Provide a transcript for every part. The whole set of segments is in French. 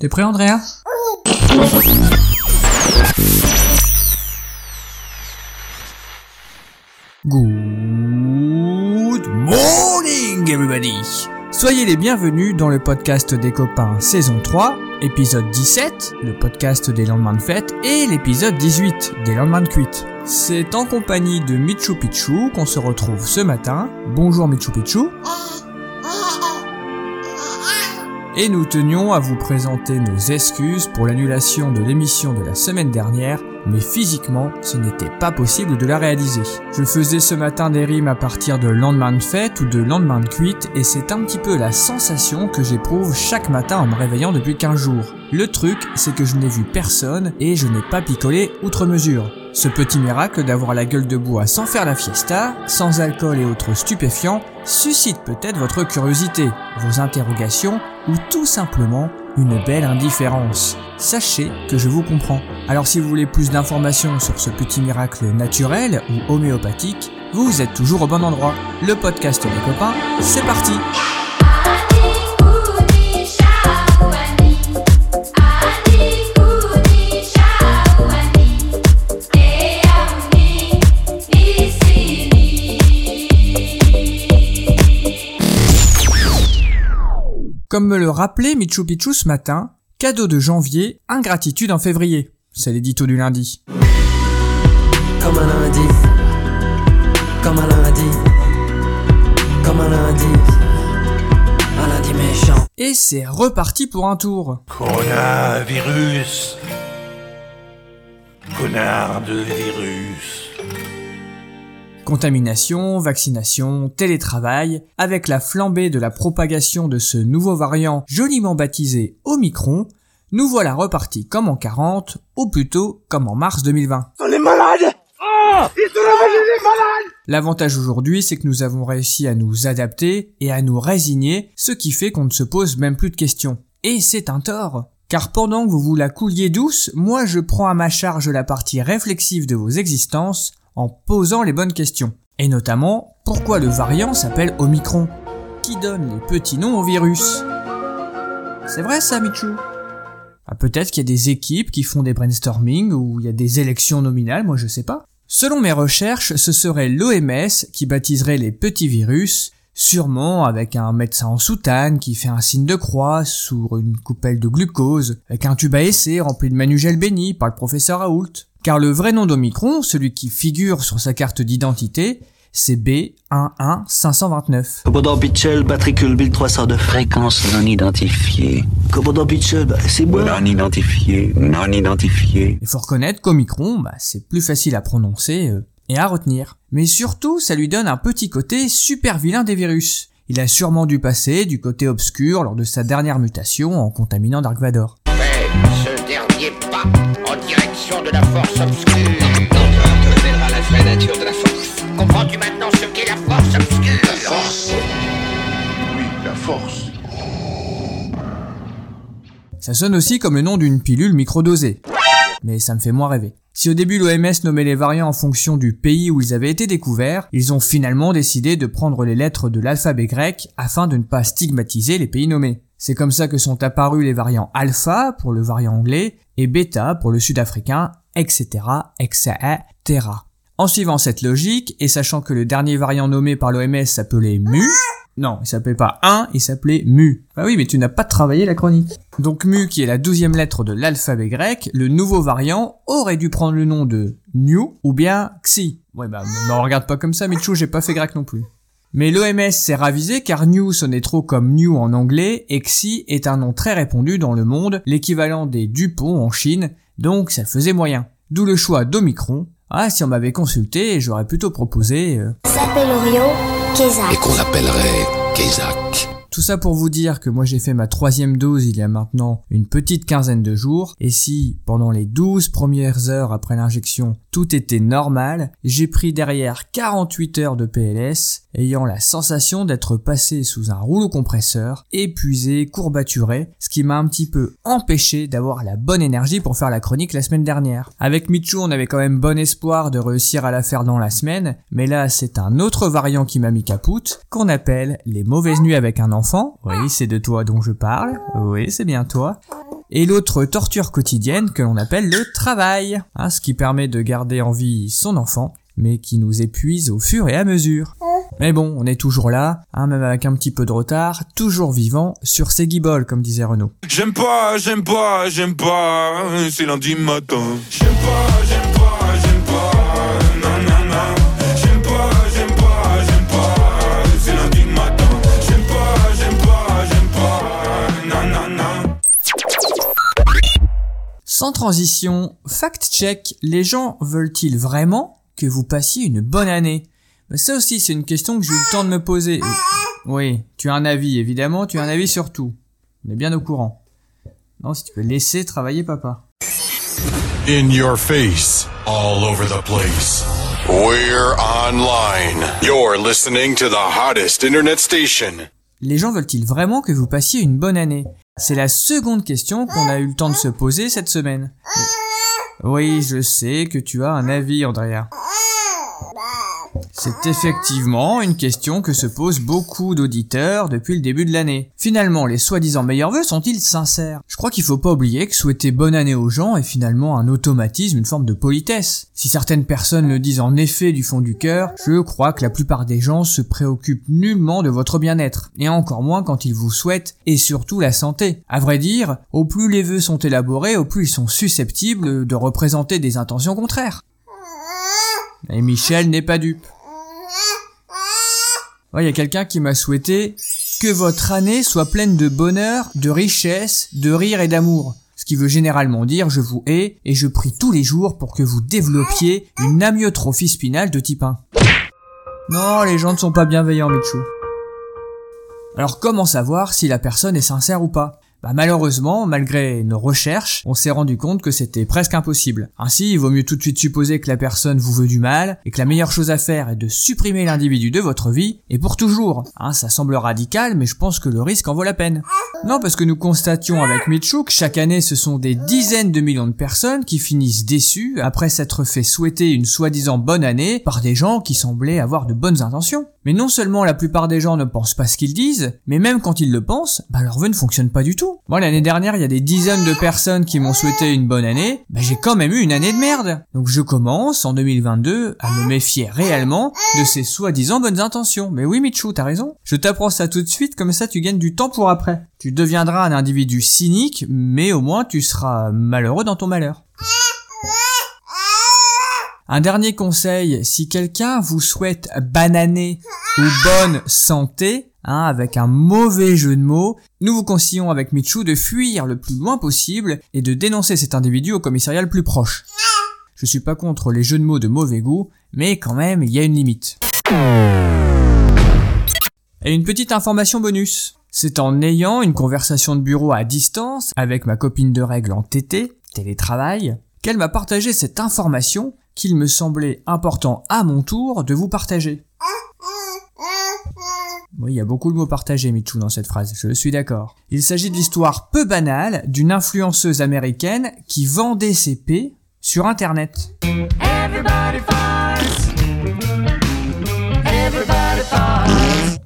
T'es prêt Andrea? Good morning everybody Soyez les bienvenus dans le podcast des copains saison 3, épisode 17, le podcast des lendemains de fête, et l'épisode 18, des lendemains de cuite. C'est en compagnie de Michu Picchu qu'on se retrouve ce matin. Bonjour Michu Picchu. Et nous tenions à vous présenter nos excuses pour l'annulation de l'émission de la semaine dernière, mais physiquement, ce n'était pas possible de la réaliser. Je faisais ce matin des rimes à partir de lendemain de fête ou de lendemain de cuite, et c'est un petit peu la sensation que j'éprouve chaque matin en me réveillant depuis 15 jours. Le truc, c'est que je n'ai vu personne et je n'ai pas picolé outre mesure. Ce petit miracle d'avoir la gueule de bois sans faire la fiesta, sans alcool et autres stupéfiants, suscite peut-être votre curiosité, vos interrogations ou tout simplement une belle indifférence. Sachez que je vous comprends. Alors si vous voulez plus d'informations sur ce petit miracle naturel ou homéopathique, vous êtes toujours au bon endroit. Le podcast des copains, c'est parti Comme me le rappelait Michu Picchu ce matin, cadeau de janvier, ingratitude en février. C'est l'édito du lundi. Comme un lundi, comme un lundi, comme un lundi, un lundi méchant. Et c'est reparti pour un tour. Coronavirus. Connard de virus. Contamination, vaccination, télétravail, avec la flambée de la propagation de ce nouveau variant joliment baptisé Omicron, nous voilà repartis comme en 40, ou plutôt comme en mars 2020. les malades Ils sont les malades L'avantage aujourd'hui, c'est que nous avons réussi à nous adapter et à nous résigner, ce qui fait qu'on ne se pose même plus de questions. Et c'est un tort. Car pendant que vous vous la couliez douce, moi je prends à ma charge la partie réflexive de vos existences en posant les bonnes questions. Et notamment, pourquoi le variant s'appelle Omicron? Qui donne les petits noms au virus? C'est vrai ça, Michu ah, Peut-être qu'il y a des équipes qui font des brainstorming ou il y a des élections nominales, moi je sais pas. Selon mes recherches, ce serait l'OMS qui baptiserait les petits virus, sûrement avec un médecin en soutane qui fait un signe de croix sur une coupelle de glucose, avec un tube à essai rempli de manugel béni par le professeur Raoult. Car le vrai nom d'Omicron, celui qui figure sur sa carte d'identité, c'est B11529. Commandant Pitchell, matricule 1302. Fréquence non identifiée. Commandant Pitchell, bah, c'est moi. Non identifié. Non identifié. Il faut reconnaître qu'Omicron, bah, c'est plus facile à prononcer euh, et à retenir. Mais surtout, ça lui donne un petit côté super vilain des virus. Il a sûrement dû passer du côté obscur lors de sa dernière mutation en contaminant Dark Vador. Fais ce dernier pas en direction de la force obscure. te révélera la vraie nature de la force. Comprends-tu maintenant ce qu'est la force obscure? Oui, la force. Ça sonne aussi comme le nom d'une pilule microdosée. Mais ça me fait moins rêver. Si au début l'OMS nommait les variants en fonction du pays où ils avaient été découverts, ils ont finalement décidé de prendre les lettres de l'alphabet grec afin de ne pas stigmatiser les pays nommés. C'est comme ça que sont apparus les variants alpha pour le variant anglais et bêta pour le sud-africain, etc., etc. En suivant cette logique et sachant que le dernier variant nommé par l'OMS s'appelait mu, non, il s'appelait pas 1, il s'appelait mu. Ah oui, mais tu n'as pas travaillé la chronique. Donc mu, qui est la douzième lettre de l'alphabet grec, le nouveau variant aurait dû prendre le nom de new ou bien xi. Ouais bah, me regarde pas comme ça, Michou, j'ai pas fait grec non plus. Mais l'OMS s'est ravisé car New sonnait trop comme New en anglais et Xi est un nom très répandu dans le monde, l'équivalent des Dupont en Chine, donc ça faisait moyen. D'où le choix d'Omicron. Ah, si on m'avait consulté, j'aurais plutôt proposé... euh, s'appelle Kézak. Et qu'on appellerait Kézak. Tout ça pour vous dire que moi j'ai fait ma troisième dose il y a maintenant une petite quinzaine de jours, et si pendant les 12 premières heures après l'injection tout était normal, j'ai pris derrière 48 heures de PLS, ayant la sensation d'être passé sous un rouleau compresseur, épuisé, courbaturé, ce qui m'a un petit peu empêché d'avoir la bonne énergie pour faire la chronique la semaine dernière. Avec Michu on avait quand même bon espoir de réussir à la faire dans la semaine, mais là c'est un autre variant qui m'a mis capoute, qu'on appelle les mauvaises nuits avec un enfant oui, c'est de toi dont je parle, oui, c'est bien toi, et l'autre torture quotidienne que l'on appelle le travail, hein, ce qui permet de garder en vie son enfant, mais qui nous épuise au fur et à mesure. Mais bon, on est toujours là, hein, même avec un petit peu de retard, toujours vivant sur ses guiboles, comme disait Renaud. J'aime pas, j'aime pas, j'aime pas, c'est lundi matin. J'aime pas, j'aime pas, j'aime pas, nanana. J'aime pas, j'aime pas, j'aime pas, c'est lundi matin. J'aime pas, j'aime pas, j'aime pas, nanana. Sans transition, fact-check, les gens veulent-ils vraiment que vous passiez une bonne année? Mais Ça aussi, c'est une question que j'ai eu le temps de me poser. Oui, tu as un avis, évidemment, tu as un avis sur tout. On est bien au courant. Non, si tu peux laisser travailler papa. In your face, all over the place. We're online. You're listening to the hottest internet station. Les gens veulent-ils vraiment que vous passiez une bonne année? C'est la seconde question qu'on a eu le temps de se poser cette semaine. Mais- Oui, je sais que tu as un avis, Andrea. C'est effectivement une question que se posent beaucoup d'auditeurs depuis le début de l'année. Finalement, les soi-disant meilleurs vœux sont-ils sincères? Je crois qu'il faut pas oublier que souhaiter bonne année aux gens est finalement un automatisme, une forme de politesse. Si certaines personnes le disent en effet du fond du cœur, je crois que la plupart des gens se préoccupent nullement de votre bien-être, et encore moins quand ils vous souhaitent, et surtout la santé. À vrai dire, au plus les vœux sont élaborés, au plus ils sont susceptibles de représenter des intentions contraires. Et Michel n'est pas dupe. Il y a quelqu'un qui m'a souhaité que votre année soit pleine de bonheur, de richesse, de rire et d'amour. Ce qui veut généralement dire je vous hais et je prie tous les jours pour que vous développiez une amyotrophie spinale de type 1. Non, les gens ne sont pas bienveillants, Michou. Alors comment savoir si la personne est sincère ou pas? Bah malheureusement, malgré nos recherches, on s'est rendu compte que c'était presque impossible. Ainsi, il vaut mieux tout de suite supposer que la personne vous veut du mal et que la meilleure chose à faire est de supprimer l'individu de votre vie et pour toujours. Hein, ça semble radical, mais je pense que le risque en vaut la peine. Non, parce que nous constations avec Mitchou que chaque année ce sont des dizaines de millions de personnes qui finissent déçues après s'être fait souhaiter une soi-disant bonne année par des gens qui semblaient avoir de bonnes intentions. Mais non seulement la plupart des gens ne pensent pas ce qu'ils disent, mais même quand ils le pensent, bah leur vœu ne fonctionne pas du tout. Moi l'année dernière, il y a des dizaines de personnes qui m'ont souhaité une bonne année, bah j'ai quand même eu une année de merde. Donc je commence en 2022 à me méfier réellement de ces soi-disant bonnes intentions. Mais oui Michou, t'as raison. Je t'apprends ça tout de suite, comme ça tu gagnes du temps pour après. Tu deviendras un individu cynique, mais au moins tu seras malheureux dans ton malheur. Un dernier conseil, si quelqu'un vous souhaite bananer ou bonne santé, hein, avec un mauvais jeu de mots, nous vous conseillons avec Michou de fuir le plus loin possible et de dénoncer cet individu au commissariat le plus proche. Je suis pas contre les jeux de mots de mauvais goût, mais quand même, il y a une limite. Et une petite information bonus. C'est en ayant une conversation de bureau à distance avec ma copine de règle en TT, télétravail, qu'elle m'a partagé cette information qu'il me semblait important à mon tour de vous partager. Oui, il y a beaucoup de mots partagés, Michou, dans cette phrase, je suis d'accord. Il s'agit de l'histoire peu banale d'une influenceuse américaine qui vendait ses P sur Internet.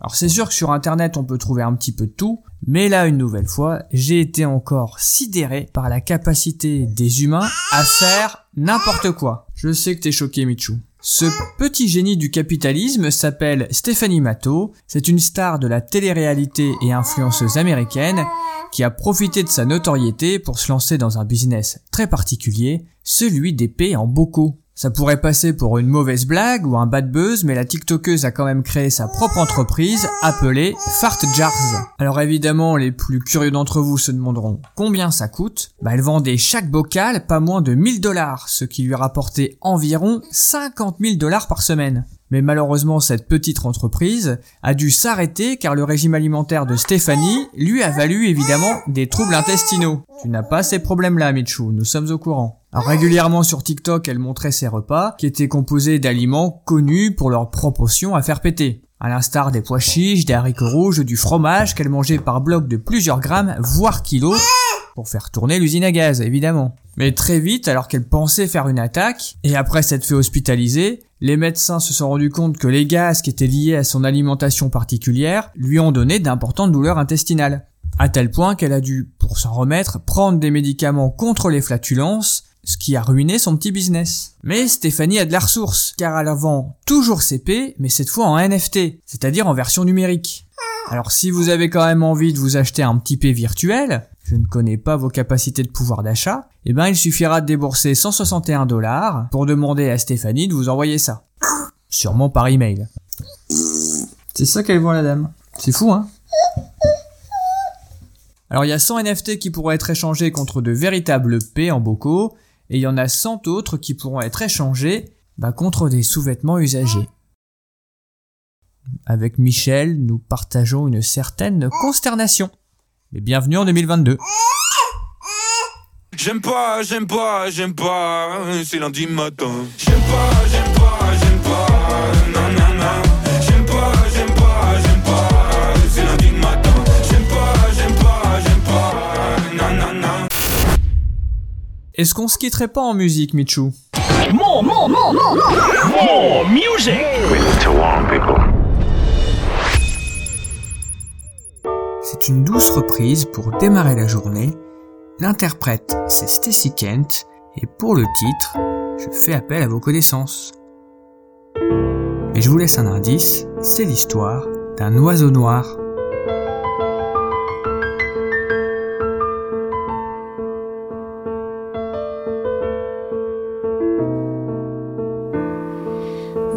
Alors c'est sûr que sur internet on peut trouver un petit peu de tout, mais là une nouvelle fois, j'ai été encore sidéré par la capacité des humains à faire n'importe quoi. Je sais que t'es choqué Michou. Ce petit génie du capitalisme s'appelle Stephanie Matto, c'est une star de la télé-réalité et influenceuse américaine qui a profité de sa notoriété pour se lancer dans un business très particulier, celui des en bocaux. Ça pourrait passer pour une mauvaise blague ou un bad buzz, mais la TikTokeuse a quand même créé sa propre entreprise appelée Fart Jars. Alors évidemment, les plus curieux d'entre vous se demanderont combien ça coûte. Bah elle vendait chaque bocal pas moins de 1000 dollars, ce qui lui rapportait environ 50 000 dollars par semaine. Mais malheureusement, cette petite entreprise a dû s'arrêter car le régime alimentaire de Stéphanie lui a valu évidemment des troubles intestinaux. Tu n'as pas ces problèmes-là, Michou, nous sommes au courant. Régulièrement sur TikTok, elle montrait ses repas qui étaient composés d'aliments connus pour leur proportion à faire péter. À l'instar des pois chiches, des haricots rouges, du fromage qu'elle mangeait par bloc de plusieurs grammes, voire kilos, pour faire tourner l'usine à gaz, évidemment. Mais très vite, alors qu'elle pensait faire une attaque, et après s'être fait hospitaliser, les médecins se sont rendus compte que les gaz qui étaient liés à son alimentation particulière lui ont donné d'importantes douleurs intestinales. À tel point qu'elle a dû, pour s'en remettre, prendre des médicaments contre les flatulences, ce qui a ruiné son petit business. Mais Stéphanie a de la ressource, car elle vend toujours CP, mais cette fois en NFT, c'est-à-dire en version numérique. Alors si vous avez quand même envie de vous acheter un petit P virtuel, je ne connais pas vos capacités de pouvoir d'achat, eh ben il suffira de débourser 161 dollars pour demander à Stéphanie de vous envoyer ça. Sûrement par email. C'est ça qu'elle voit la dame. C'est fou hein Alors il y a 100 NFT qui pourront être échangés contre de véritables P en bocaux, et il y en a 100 autres qui pourront être échangés bah, contre des sous-vêtements usagés. Avec Michel, nous partageons une certaine consternation. Mais bienvenue en 2022. J'aime pas, j'aime pas, j'aime pas, c'est lundi matin. J'aime pas, j'aime pas, j'aime pas, non, non, non. J'aime pas, j'aime pas, j'aime pas, c'est lundi matin. J'aime pas, j'aime pas, j'aime pas, non, non, non. Est-ce qu'on se quitterait pas en musique, Michou? More, more, more, more, more, more music. Une douce reprise pour démarrer la journée. L'interprète, c'est Stacy Kent, et pour le titre, je fais appel à vos connaissances. Et je vous laisse un indice, c'est l'histoire d'un oiseau noir.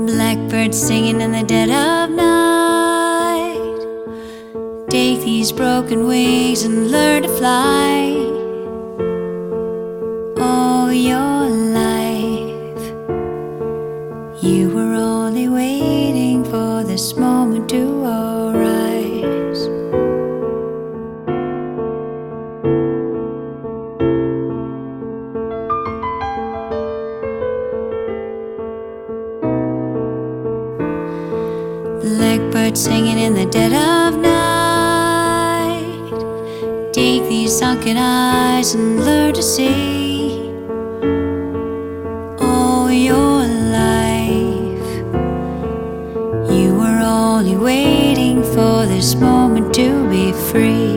Blackbird singing in the dead of these broken wings and learn to fly. These eyes and learn to see. All your life, you were only waiting for this moment to be free.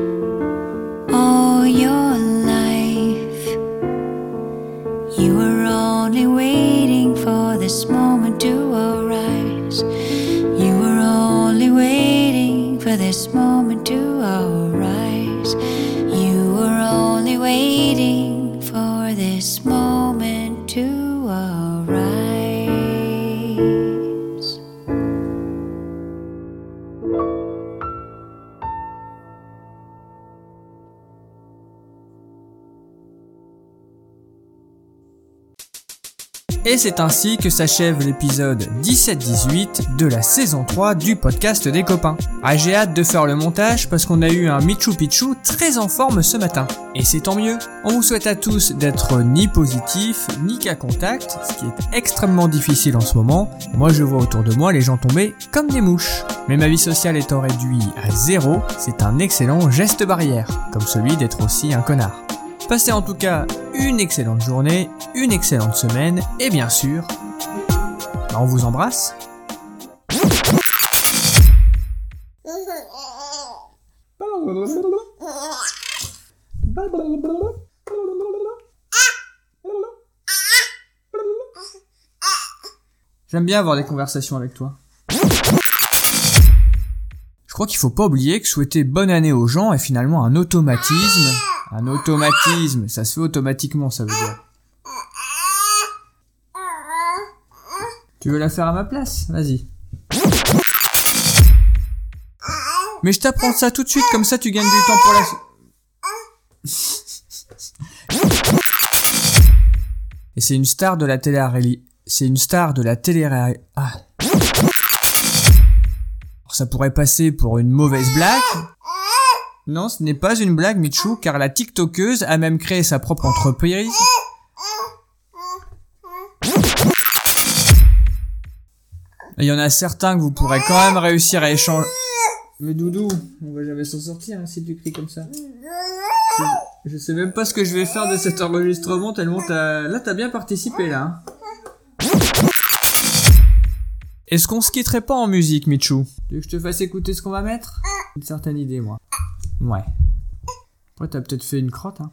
Et c'est ainsi que s'achève l'épisode 17-18 de la saison 3 du podcast des copains. Ah, j'ai hâte de faire le montage parce qu'on a eu un Michu Pichu très en forme ce matin. Et c'est tant mieux. On vous souhaite à tous d'être ni positif, ni qu'à contact, ce qui est extrêmement difficile en ce moment. Moi je vois autour de moi les gens tomber comme des mouches. Mais ma vie sociale étant réduite à zéro, c'est un excellent geste barrière, comme celui d'être aussi un connard. Passez en tout cas une excellente journée, une excellente semaine, et bien sûr, bah, on vous embrasse. J'aime bien avoir des conversations avec toi. Je crois qu'il faut pas oublier que souhaiter bonne année aux gens est finalement un automatisme. Un automatisme, ça se fait automatiquement, ça veut dire. Tu veux la faire à ma place? Vas-y. Mais je t'apprends ça tout de suite, comme ça tu gagnes du temps pour la... Et c'est une star de la télé C'est une star de la télé Ah. Ça pourrait passer pour une mauvaise blague. Non, ce n'est pas une blague, Michou, car la TikTokeuse a même créé sa propre entreprise. Il y en a certains que vous pourrez quand même réussir à échanger. Mais Doudou, on va jamais s'en sortir hein, si tu cries comme ça. Je, sais même pas ce que je vais faire de cet enregistrement tellement t'as... Là t'as bien participé là. Hein. Est-ce qu'on se quitterait pas en musique, Michou Tu veux que je te fasse écouter ce qu'on va mettre? Une certaine idée, moi. Ouais. Après, t'as peut-être fait une crotte, hein.